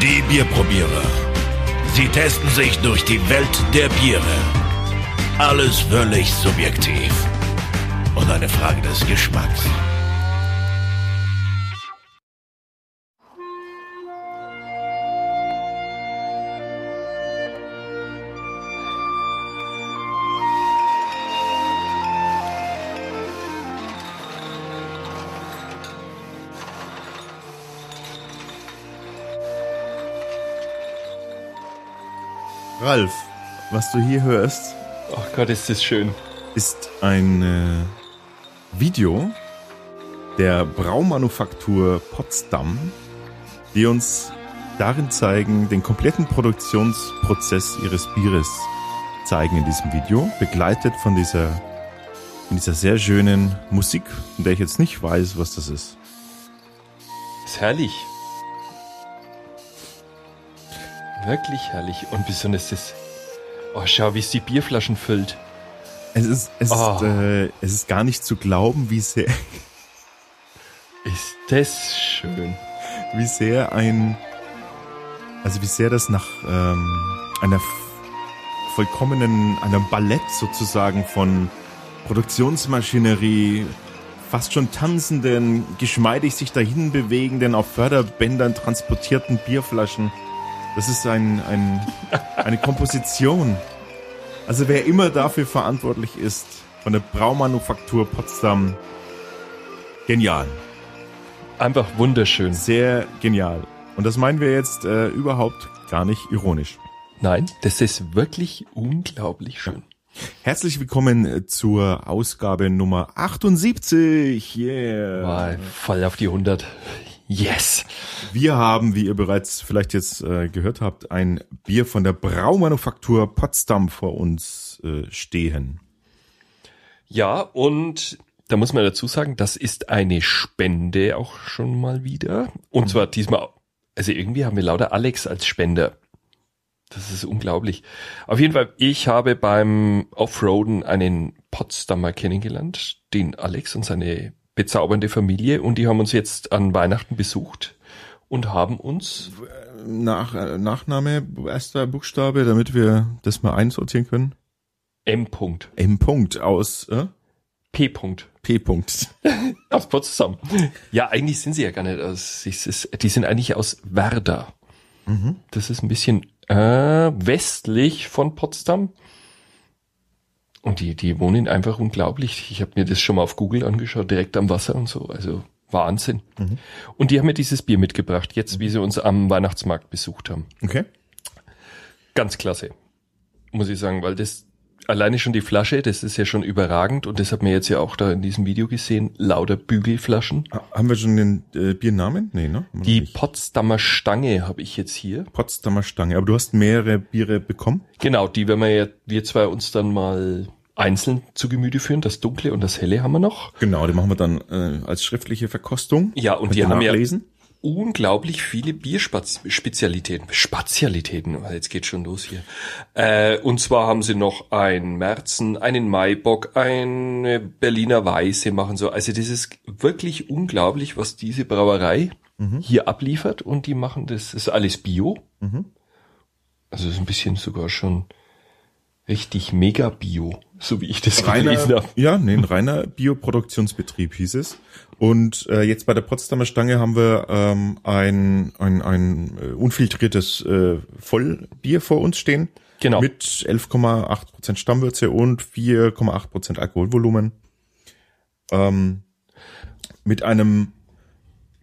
Die Bierprobierer. Sie testen sich durch die Welt der Biere. Alles völlig subjektiv. Und eine Frage des Geschmacks. Ralf, was du hier hörst, Ach Gott, ist das schön. ist ein äh, Video der Braumanufaktur Potsdam, die uns darin zeigen, den kompletten Produktionsprozess ihres Bieres zeigen in diesem Video, begleitet von dieser, von dieser sehr schönen Musik, von der ich jetzt nicht weiß, was das ist. Ist herrlich. Wirklich herrlich. Und besonders das. Oh, schau, wie es die Bierflaschen füllt. Es ist, es, Oh. ist, äh, es ist gar nicht zu glauben, wie sehr, Ist das schön. wie sehr ein, also wie sehr das nach ähm, einer vollkommenen, einem Ballett sozusagen von Produktionsmaschinerie, fast schon tanzenden, geschmeidig sich dahin bewegenden, auf Förderbändern transportierten Bierflaschen. Das ist ein, ein, eine Komposition. Also wer immer dafür verantwortlich ist, von der Braumanufaktur Potsdam, genial. Einfach wunderschön. Sehr genial. Und das meinen wir jetzt äh, überhaupt gar nicht ironisch. Nein, das ist wirklich unglaublich schön. Herzlich willkommen äh, zur Ausgabe Nummer 78. Yeah. War voll auf die 100. Yes. Wir haben, wie ihr bereits vielleicht jetzt äh, gehört habt, ein Bier von der Braumanufaktur Potsdam vor uns äh, stehen. Ja, und da muss man dazu sagen, das ist eine Spende auch schon mal wieder. Und zwar diesmal, also irgendwie haben wir lauter Alex als Spender. Das ist unglaublich. Auf jeden Fall, ich habe beim Offroaden einen Potsdamer kennengelernt, den Alex und seine bezaubernde Familie. Und die haben uns jetzt an Weihnachten besucht und haben uns Nach, äh, Nachname, erster Buchstabe, damit wir das mal einsortieren können. M. -Punkt, M. Punkt aus äh? P. -Punkt. P. Punkt. Aus Potsdam. Ja, eigentlich sind sie ja gar nicht aus. ist- Die sind eigentlich aus Werder. Das ist ein bisschen äh, westlich von Potsdam. Und die, die wohnen einfach unglaublich. Ich habe mir das schon mal auf Google angeschaut, direkt am Wasser und so. Also Wahnsinn. Und die haben mir dieses Bier mitgebracht, jetzt wie sie uns am Weihnachtsmarkt besucht haben. Okay. Ganz klasse. Muss ich sagen, weil das alleine schon die Flasche, das ist ja schon überragend und das hat man jetzt ja auch da in diesem Video gesehen, lauter Bügelflaschen. Ha- Haben wir schon den äh, Biernamen? Nee, ne? Die. Potsdamer Stange habe ich jetzt hier. Potsdamer Stange. Aber du hast mehrere Biere bekommen? Genau, die werden wir ja, wir zwei uns dann mal einzeln zu Gemüte führen. Das Dunkle und das Helle haben wir noch. Genau, die machen wir dann äh, als schriftliche Verkostung. Ja, und Könnt die haben ja. Unglaublich viele Bierspezialitäten. Spezialitäten, oh, jetzt geht schon los hier. Äh, und zwar haben sie noch ein Märzen, einen Maibock, eine Berliner Weiße machen so. Also das ist wirklich unglaublich, was diese Brauerei hier abliefert. Und die machen das, ist alles Bio. Also ist ein bisschen sogar schon richtig mega Bio, so wie ich das gelesen Reiner, habe. ja, nee, ein reiner Bioproduktionsbetrieb hieß es. Und äh, jetzt bei der Potsdamer Stange haben wir ähm, ein, ein, ein äh, unfiltriertes äh, Vollbier vor uns stehen. Genau. Mit 11,8% Stammwürze und 4,8% Alkoholvolumen. Ähm, mit einem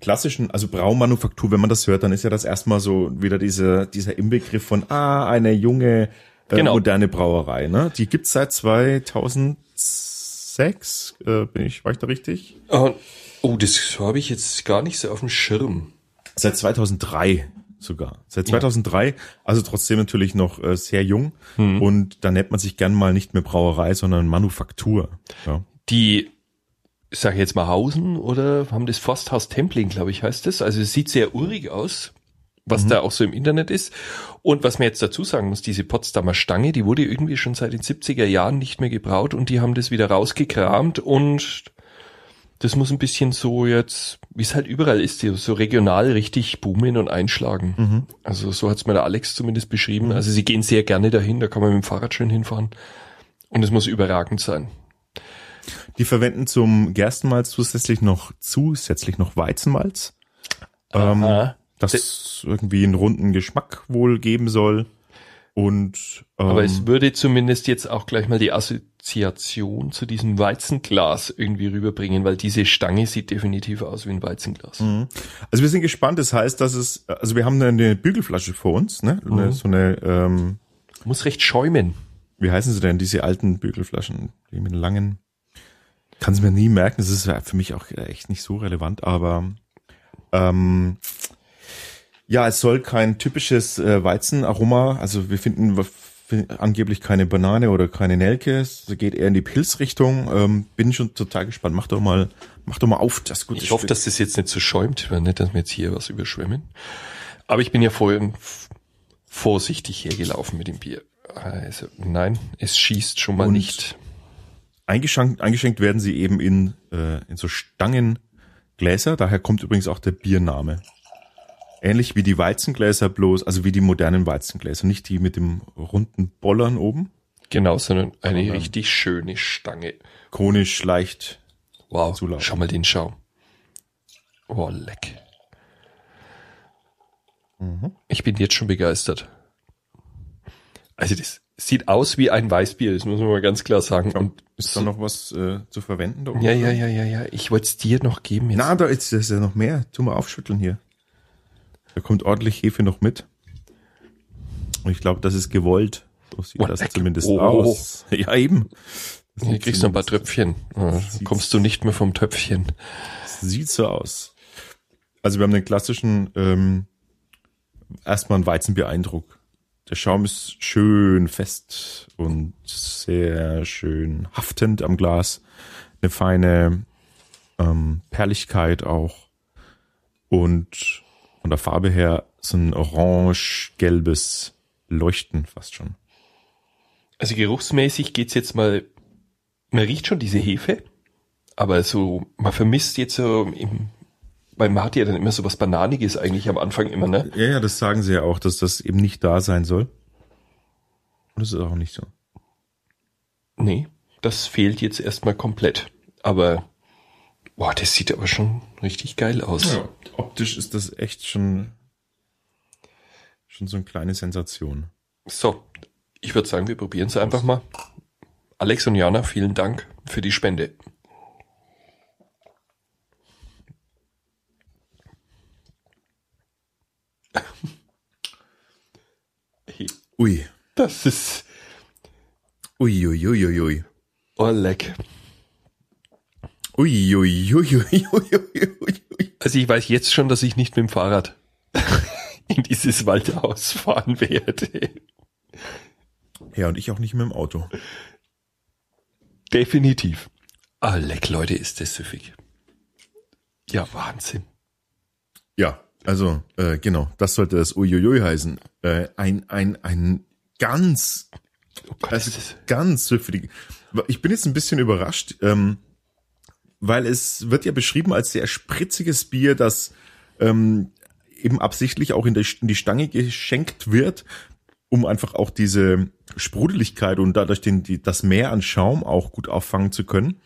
klassischen, also Braumanufaktur, wenn man das hört, dann ist ja das erstmal so wieder dieser, dieser Inbegriff von, ah, eine junge, äh, Genau. moderne Brauerei, ne? Die gibt's seit 2006, äh, bin ich, war ich da richtig? Oh, oh, das habe ich jetzt gar nicht so auf dem Schirm. Seit 2003 sogar. Seit 2003, also trotzdem natürlich noch äh, sehr jung. Und da nennt man sich gern mal nicht mehr Brauerei, sondern Manufaktur. Ja. Die, ich sage jetzt mal Hausen oder haben das Forsthaus Templing, glaube ich, heißt das. Also es sieht sehr urig aus, was da auch so im Internet ist. Und was man jetzt dazu sagen muss, diese Potsdamer Stange, die wurde irgendwie schon seit den 70er Jahren nicht mehr gebraut und die haben das wieder rausgekramt und das muss ein bisschen so jetzt, wie es halt überall ist, so regional richtig boomen und einschlagen. Mhm. Also so hat's mir der Alex zumindest beschrieben. Also sie gehen sehr gerne dahin, da kann man mit dem Fahrrad schön hinfahren. Und es muss überragend sein. Die verwenden zum Gerstenmalz zusätzlich noch zusätzlich noch Weizenmalz, ähm, Das irgendwie einen runden Geschmack wohl geben soll. Und ähm, Aber es würde zumindest jetzt auch gleich mal die Assoziation zu diesem Weizenglas irgendwie rüberbringen, weil diese Stange sieht definitiv aus wie ein Weizenglas. Mhm. Also wir sind gespannt. Das heißt, dass es, also wir haben eine Bügelflasche vor uns, ne? Eine, so eine, ähm, Muss recht schäumen. wie heißen sie denn, diese alten Bügelflaschen, die mit langen, kann es mir nie merken. Das ist für mich auch echt nicht so relevant, aber ähm, ja, es soll kein typisches äh, Weizenaroma, also wir finden angeblich keine Banane oder keine Nelke, es geht eher in die Pilzrichtung. Ähm, bin schon total gespannt. Mach doch mal, mach doch mal auf das gute Ich hoffe, Stück. dass das jetzt nicht so schäumt, nicht, dass wir jetzt hier was überschwemmen. Aber ich bin ja vorhin f- vorsichtig hergelaufen mit dem Bier. Also, nein, es schießt schon mal Und- nicht. Eingeschenkt, eingeschenkt werden sie eben in, äh, in so Stangengläser. Daher kommt übrigens auch der Biername. Ähnlich wie die Weizengläser bloß, also wie die modernen Weizengläser, nicht die mit dem runden Bollern oben. Genau, sondern eine Sondern- richtig schöne Stange. Konisch leicht. Wow, Zulaufen. schau mal den Schaum. Oh, leck. Ich bin jetzt schon begeistert. Also das sieht aus wie ein Weißbier, das muss man mal ganz klar sagen. Und Ist da noch was äh, zu verwenden? Da oben? ja, ja, ja, ja, ja. Ich wollte es dir noch geben jetzt. Na, da ist, da ist ja noch mehr. Tu mal aufschütteln hier. Da kommt ordentlich Hefe noch mit. Und ich glaube, das ist gewollt. So sieht Oh, das leck. zumindest Oh. aus. Ja, eben. Das Hier kriegst du ein paar Tröpfchen. Ja, kommst du nicht mehr vom Töpfchen. Sieht so aus. Also wir haben den klassischen, ähm, erstmal einen Weizenbier-Eindruck. Der Schaum ist schön fest und sehr schön haftend am Glas. Eine feine ähm, Perligkeit auch. Und von der Farbe her so ein orange-gelbes Leuchten fast schon. Also geruchsmäßig geht's jetzt mal, man riecht schon diese Hefe, aber so, man vermisst jetzt so im, weil man hat ja dann immer so was Bananiges eigentlich am Anfang immer, ne? Ja, ja, das sagen sie ja auch, dass das eben nicht da sein soll. Und das ist auch nicht so. Nee, das fehlt jetzt erstmal komplett. Aber, boah, das sieht aber schon richtig geil aus. Ja, optisch ist das echt schon, schon so eine kleine Sensation. So, ich würde sagen, wir probieren es einfach mal. Alex und Jana, vielen Dank für die Spende. Ui. Das ist Ui, ui, ui, ui, ui. oh leck. Ui, ui, ui, ui. Also ich weiß jetzt schon, dass ich nicht mit dem Fahrrad in dieses Waldhaus fahren werde. Ja, und ich auch nicht mit dem Auto. Definitiv. Ah, leck, Leute, ist das süffig. Ja, Wahnsinn. Ja, also, äh, genau, das sollte das Uiuiui heißen. Äh, ein, ein, ein ganz, Oh Gott, also ganz süffig. Ich bin jetzt ein bisschen überrascht, ähm, weil es wird ja beschrieben als sehr spritziges Bier, das ähm, eben absichtlich auch in, der, in die Stange geschenkt wird, um einfach auch diese Sprudeligkeit und dadurch den, die, das Meer an Schaum auch gut auffangen zu können.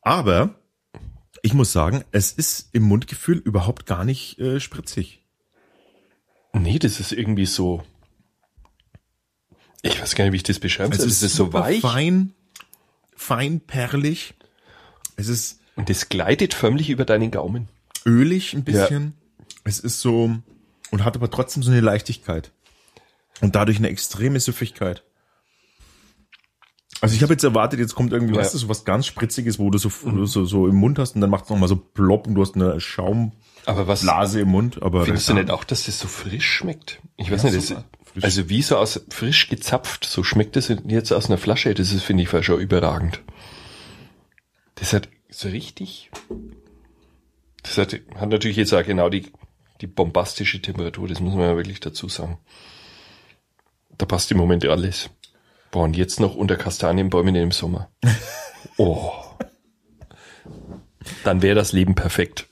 Aber ich muss sagen, es ist im Mundgefühl überhaupt gar nicht äh, spritzig. nee, das ist irgendwie so. Ich weiß gar nicht, wie ich das beschreiben soll. Es ist so super weich fein, fein perlig. Es ist und das gleitet förmlich über deinen Gaumen. ölig ein bisschen. Es ist so und hat aber trotzdem so eine Leichtigkeit und dadurch eine extreme Süffigkeit. Also ich habe jetzt erwartet, jetzt kommt irgendwie, Ja. weißt du, so was ganz spritziges, wo du so, wo du so, so im Mund hast und dann macht es nochmal so plopp und du hast eine Schaumblase Aber was im Mund. Aber findest du nicht auch, dass das so frisch schmeckt? Ich weiß Ja, nicht, das, also wie so aus frisch gezapft, so schmeckt das jetzt aus einer Flasche. Das ist finde ich schon überragend. Das hat so richtig. Das hat, hat natürlich jetzt auch genau die die bombastische Temperatur. Das muss man ja wirklich dazu sagen. Da passt im Moment alles. Boah, und jetzt noch unter Kastanienbäumen im Sommer. Oh. Dann wäre das Leben perfekt.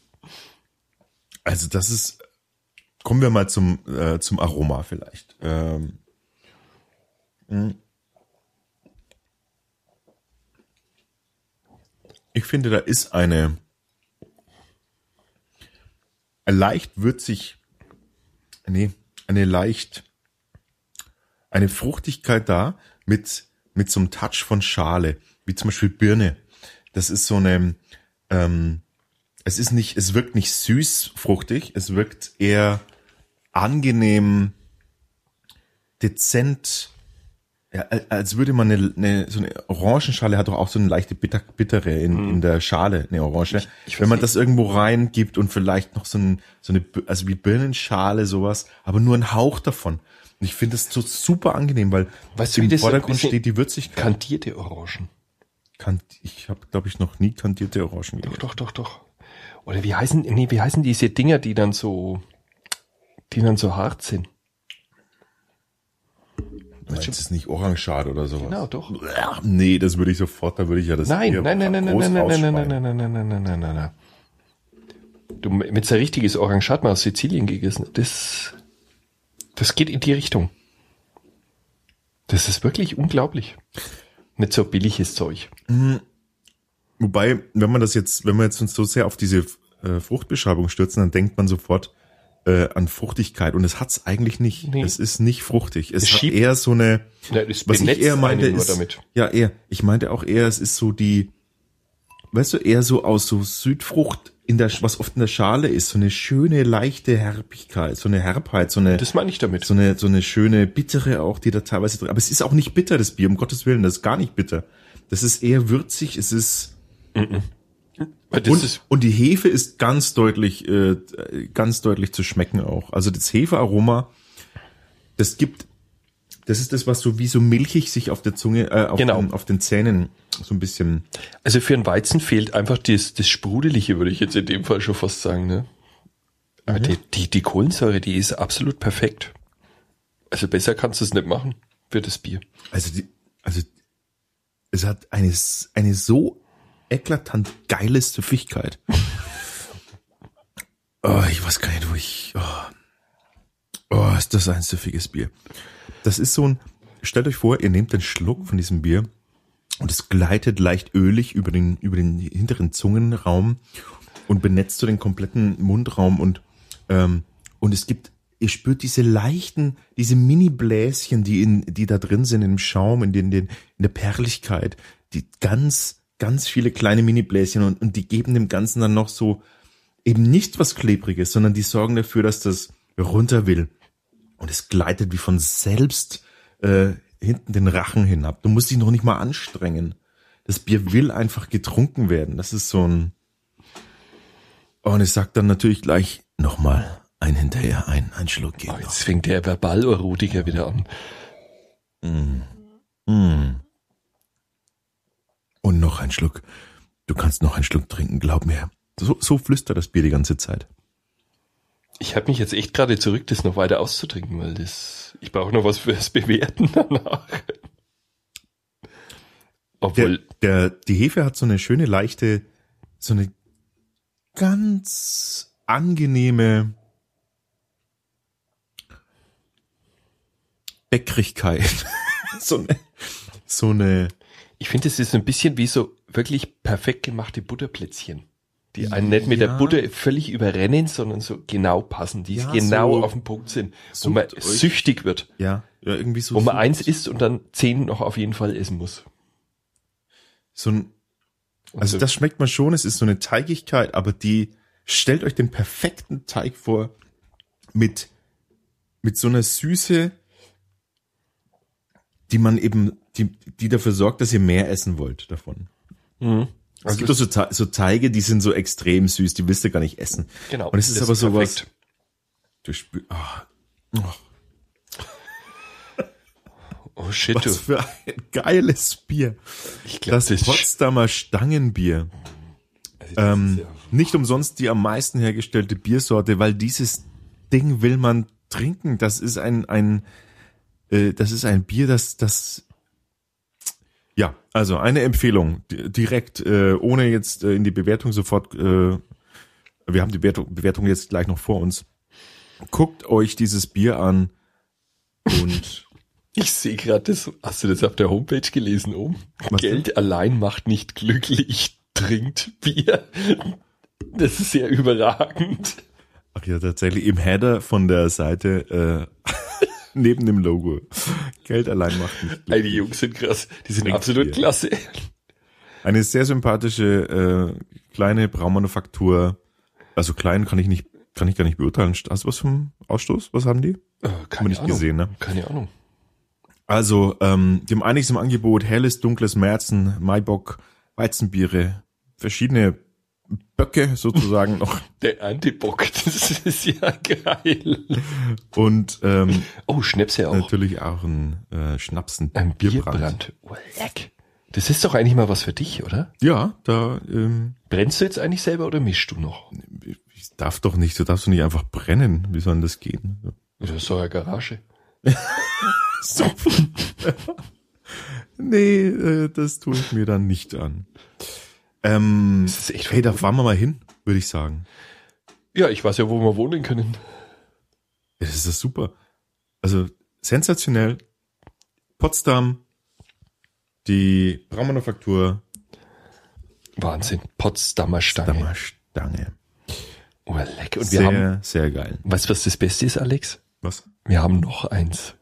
Also das ist, kommen wir mal zum, äh, zum Aroma vielleicht. Ähm, hm. ich finde, da ist eine leicht würzig, nee, eine leicht, eine Fruchtigkeit da mit, mit so einem Touch von Schale, wie zum Beispiel Birne. Das ist so eine, ähm, es ist nicht, es wirkt nicht süß fruchtig, es wirkt eher angenehm, dezent, ja, als würde man eine, eine so eine Orangenschale hat doch auch so eine leichte Bitter, bittere in, mm. in der Schale, eine Orange. Ich, ich Wenn man das irgendwo reingibt und vielleicht noch so, ein, so eine, also wie Birnenschale, sowas, aber nur ein Hauch davon. Und ich finde das so super angenehm, weil weißt im du, Vordergrund steht die Würzigkeit. Kantierte Orangen. Kant, ich habe, glaube ich, noch nie kantierte Orangen Doch, doch, doch, doch. Oder wie heißen, nee, wie heißen diese Dinger, die dann so, die dann so hart sind? Meinst ist es nicht Orangeschade oder sowas? Genau, doch. Nee, das würde ich sofort, da würde ich ja das Nein, nein, nein, nein, nein, nein, nein, nein, nein, nein, nein, nein, nein, nein, nein, nein. Du, mit so richtiges Orange mal aus Sizilien gegessen. Das, das geht in die Richtung. Das ist wirklich unglaublich. Nicht so billiges Zeug. Mhm. Wobei, wenn man das jetzt, wenn wir jetzt uns so sehr auf diese äh, Fruchtbeschreibung stürzen, dann denkt man sofort, äh, an Fruchtigkeit und es hat's eigentlich nicht. Nee. Es ist nicht fruchtig. Es, es hat eher so eine, ja, was ich eher meinte, ist, ja eher, ich meinte auch eher, es ist so die, weißt du, eher so aus so Südfrucht in der, was oft in der Schale ist, so eine schöne leichte Herbigkeit, so eine Herbheit, so eine, das meine ich damit, so eine, so eine schöne bittere auch, die da teilweise drin, aber es ist auch nicht bitter das Bier, um Gottes Willen, das ist gar nicht bitter. Das ist eher würzig, es ist, mm -mm. Und, und, die Hefe ist ganz deutlich, äh, ganz deutlich zu schmecken auch. Also das Hefearoma, das gibt, das ist das, was so wie so milchig sich auf der Zunge, äh, auf, genau. den, auf den Zähnen so ein bisschen. Also für einen Weizen fehlt einfach das, das Sprudelige, würde ich jetzt in dem Fall schon fast sagen. Ne? Aber mhm. die, die, die Kohlensäure, die ist absolut perfekt. Also besser kannst du es nicht machen für das Bier. Also die, also es hat eine, eine so eklatant geile Süffigkeit. Oh, ich weiß gar nicht, wo ich. Oh. oh, ist das ein süffiges Bier. Das ist so ein. Stellt euch vor, ihr nehmt einen Schluck von diesem Bier und es gleitet leicht ölig über den, über den hinteren Zungenraum und benetzt so den kompletten Mundraum und, ähm, und es gibt, ihr spürt diese leichten, diese Mini-Bläschen, die in, die da drin sind im Schaum, in den, in der Perligkeit, die ganz ganz viele kleine Mini-Bläschen und, und die geben dem Ganzen dann noch so eben nicht was Klebriges, sondern die sorgen dafür, dass das runter will. Und es gleitet wie von selbst äh, hinten den Rachen hinab. Du musst dich noch nicht mal anstrengen. Das Bier will einfach getrunken werden. Das ist so ein. Und es sagt dann natürlich gleich nochmal ein hinterher, ein, ein Schluck geht. Oh, jetzt noch. fängt der Verbal-Erotiker wieder an. Mm. Mm. Und noch ein Schluck. Du kannst noch einen Schluck trinken, glaub mir. So, so flüstert das Bier die ganze Zeit. Ich habe mich jetzt echt gerade zurück, das noch weiter auszutrinken, weil das, ich brauche noch was fürs Bewerten danach. Obwohl. Der, der, die Hefe hat so eine schöne, leichte, so eine ganz angenehme Bäckrigkeit. so eine, so eine, ich finde, es ist ein bisschen wie so wirklich perfekt gemachte Butterplätzchen. Die einen nicht mit ja. der Butter völlig überrennen, sondern so genau passen, die ja, genau so auf den Punkt sind, wo man euch. süchtig wird. Ja, ja, irgendwie so. Wo man eins isst und dann zehn noch auf jeden Fall essen muss. So ein, also das schmeckt man schon, es ist so eine Teigigkeit, aber die, stellt euch den perfekten Teig vor, mit, mit so einer Süße, die man eben die, die dafür sorgt, dass ihr mehr essen wollt davon. Mhm. Also es gibt auch so, so Teige, die sind so extrem süß, die willst du gar nicht essen. Genau. Und es ist aber sowas. Du spürst. Oh, oh. oh shit. Was für ein geiles Bier. Ich glaub, das, das Potsdamer Stangenbier. Also ähm, ja. Nicht umsonst die am meisten hergestellte Biersorte, weil dieses Ding will man trinken. Das ist ein, ein, das ist ein Bier, das, das Ja, also eine Empfehlung, di- direkt, äh, ohne jetzt äh, in die Bewertung sofort, äh, wir haben die Bewertung, jetzt gleich noch vor uns. Guckt euch dieses Bier an und Ich sehe gerade das, hast du das auf der Homepage gelesen oben? Was Geld allein macht nicht glücklich, trinkt Bier. Das ist sehr überragend. ach ja, tatsächlich im Header von der Seite äh, neben dem Logo. Geld allein macht nicht. Ey, die Jungs sind krass. Die sind Trinkt absolut Bier. klasse. Eine sehr sympathische äh, kleine Braumanufaktur. Also klein kann ich nicht, kann ich gar nicht beurteilen. Hast du was vom Ausstoß? Was haben die? Äh, Haben wir keine nicht Ahnung. gesehen, ne? Keine Ahnung. Also, ähm, die haben einiges im Angebot. Helles, dunkles Märzen, Maibock, Weizenbiere, verschiedene Böcke sozusagen noch. Der Antibock, das ist ja geil. Und ähm, Oh, Schnäpse auch. natürlich auch ein äh, Schnaps, ein, Ein Bierbrand. Oh. Das ist doch eigentlich mal was für dich, oder? Ja, da ähm, Brennst du jetzt eigentlich selber oder mischst du noch? ich darf doch nicht, du darfst doch nicht einfach brennen. Wie soll denn das gehen? Das ist doch eine Garage. So. nee, äh, das tue ich mir dann nicht an. Ähm, Das ist echt hey, da fahren wir mal hin, würde ich sagen. Ja, ich weiß ja, wo wir wohnen können. Ja, Das ist das super. Also sensationell. Potsdam, die Braumanufaktur, Wahnsinn. Potsdamer Stange. Potsdamer Stange. Oh, leck. Und wir Sehr, haben, sehr geil. weißt du, was das Beste ist, Alex? Was? Wir haben noch eins.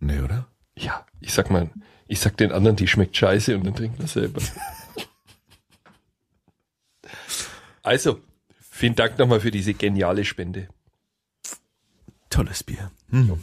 Nee, oder? Ja, ich sag mal, ich sag den anderen, die schmeckt scheiße und dann trinken wir selber. also, vielen Dank nochmal für diese geniale Spende. Tolles Bier. Hm.